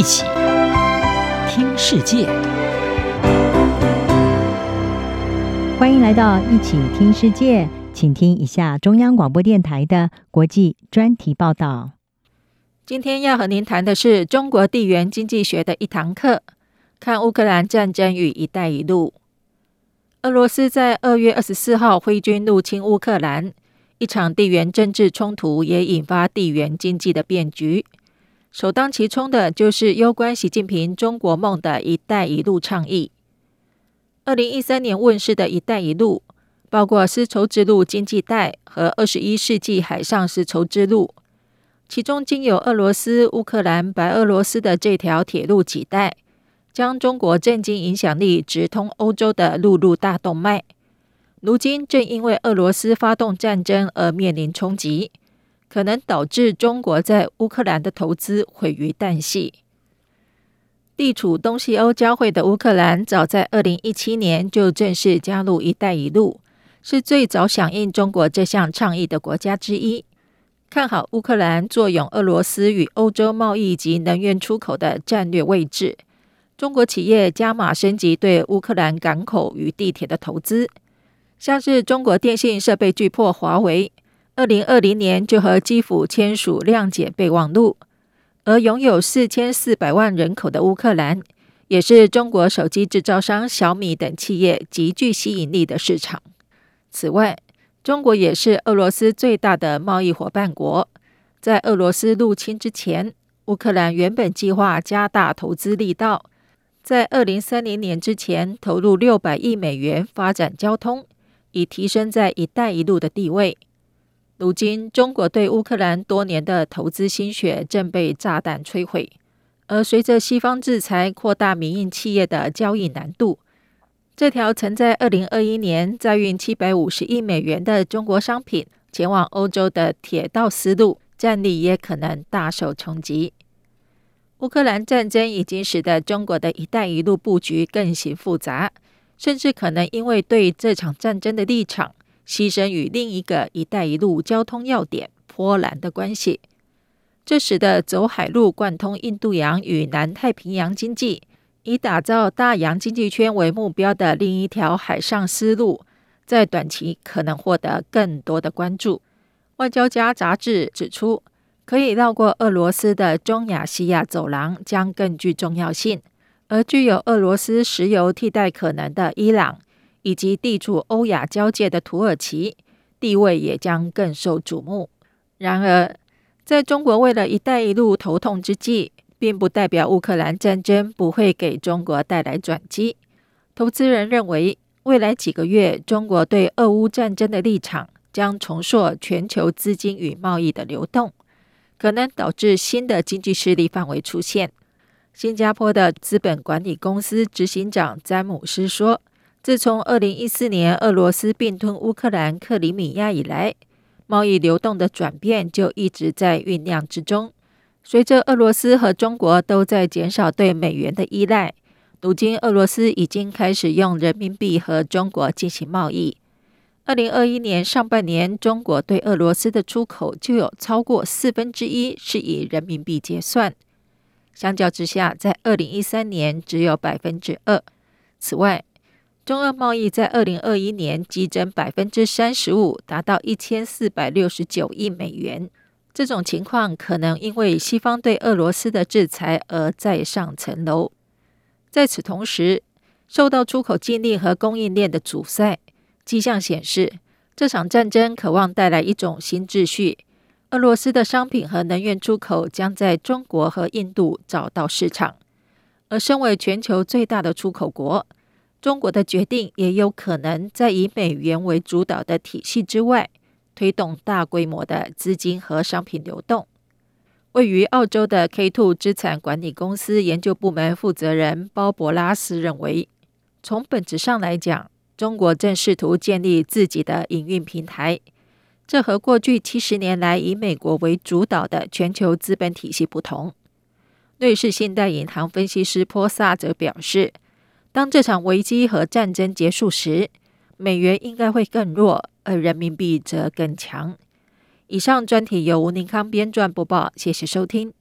一起听世界，欢迎来到一起听世界，请听一下中央广播电台的国际专题报道。今天要和您谈的是中国地缘经济学的一堂课，看乌克兰战争与“一带一路”。俄罗斯在二月二十四号挥军入侵乌克兰，一场地缘政治冲突也引发地缘经济的变局。首当其冲的就是攸关习近平中国梦的一带一路倡议。二零一三年问世的一带一路，包括丝绸之路经济带和二十一世纪海上丝绸之路，其中经由俄罗斯、乌克兰、白俄罗斯的这条铁路几带，将中国政经影响力直通欧洲的陆路大动脉，如今正因为俄罗斯发动战争而面临冲击。可能导致中国在乌克兰的投资毁于旦夕。地处东西欧交汇的乌克兰，早在二零一七年就正式加入“一带一路”，是最早响应中国这项倡议的国家之一。看好乌克兰坐拥俄罗斯与欧洲贸易及能源出口的战略位置，中国企业加码升级对乌克兰港口与地铁的投资，像是中国电信设备巨破华为。二零二零年就和基辅签署谅解备忘录，而拥有四千四百万人口的乌克兰，也是中国手机制造商小米等企业极具吸引力的市场。此外，中国也是俄罗斯最大的贸易伙伴国。在俄罗斯入侵之前，乌克兰原本计划加大投资力道，在二零三零年之前投入六百亿美元发展交通，以提升在“一带一路”的地位。如今，中国对乌克兰多年的投资心血正被炸弹摧毁，而随着西方制裁扩大民营企业的交易难度，这条曾在二零二一年载运七百五十亿美元的中国商品前往欧洲的铁道丝路战力也可能大受冲击。乌克兰战争已经使得中国的一带一路布局更形复杂，甚至可能因为对这场战争的立场。牺牲与另一个“一带一路”交通要点波兰的关系，这使得走海路贯通印度洋与南太平洋经济，以打造大洋经济圈为目标的另一条海上丝路，在短期可能获得更多的关注。外交家杂志指出，可以绕过俄罗斯的中亚西亚走廊将更具重要性，而具有俄罗斯石油替代可能的伊朗。以及地处欧亚交界的土耳其地位也将更受瞩目。然而，在中国为了一带一路头痛之际，并不代表乌克兰战争不会给中国带来转机。投资人认为，未来几个月，中国对俄乌战争的立场将重塑全球资金与贸易的流动，可能导致新的经济势力范围出现。新加坡的资本管理公司执行长詹姆斯说。自从二零一四年俄罗斯并吞乌克兰克里米亚以来，贸易流动的转变就一直在酝酿之中。随着俄罗斯和中国都在减少对美元的依赖，如今俄罗斯已经开始用人民币和中国进行贸易。二零二一年上半年，中国对俄罗斯的出口就有超过四分之一是以人民币结算，相较之下，在二零一三年只有百分之二。此外，中俄贸易在二零二一年激增百分之三十五，达到一千四百六十九亿美元。这种情况可能因为西方对俄罗斯的制裁而再上层楼。在此同时，受到出口禁令和供应链的阻塞，迹象显示这场战争渴望带来一种新秩序。俄罗斯的商品和能源出口将在中国和印度找到市场，而身为全球最大的出口国。中国的决定也有可能在以美元为主导的体系之外，推动大规模的资金和商品流动。位于澳洲的 K2 资产管理公司研究部门负责人鲍伯拉斯认为，从本质上来讲，中国正试图建立自己的营运平台，这和过去七十年来以美国为主导的全球资本体系不同。瑞士信贷银行分析师波萨则表示，当这场危机和战争结束时，美元应该会更弱，而人民币则更强。以上专题由吴宁康编撰播报，谢谢收听。